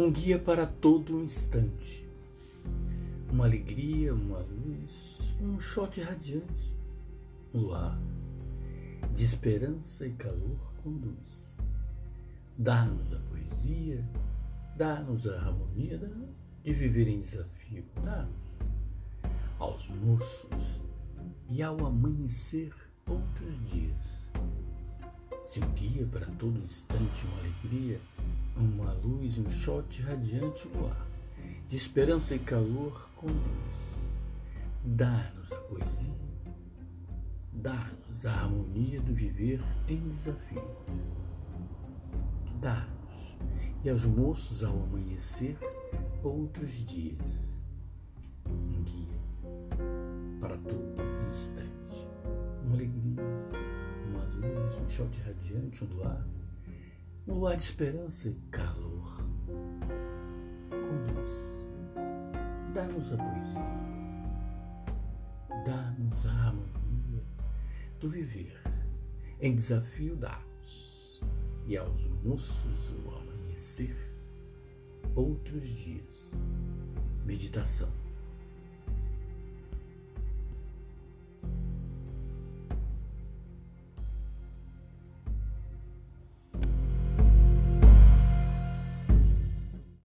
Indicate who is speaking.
Speaker 1: um guia para todo instante. Uma alegria, uma luz, um shot radiante, um luar de esperança e calor conduz. Dá-nos a poesia, dá-nos a harmonia de viver em desafio, dá-nos aos moços e ao amanhecer outros dias. Se um guia para todo instante uma alegria, uma luz, um shot radiante no ar, de esperança e calor conduz. Dá-nos a poesia, dá-nos a harmonia do viver em desafio. Dá-nos, e aos moços ao amanhecer, outros dias. Um guia para todo instante. Uma alegria, uma luz, um shot radiante, luar um luar de esperança e calor. Conduz. Dá-nos a poesia. Dá-nos a harmonia do viver. Em desafio dá-nos. E aos moços o amanhecer, outros dias. Meditação.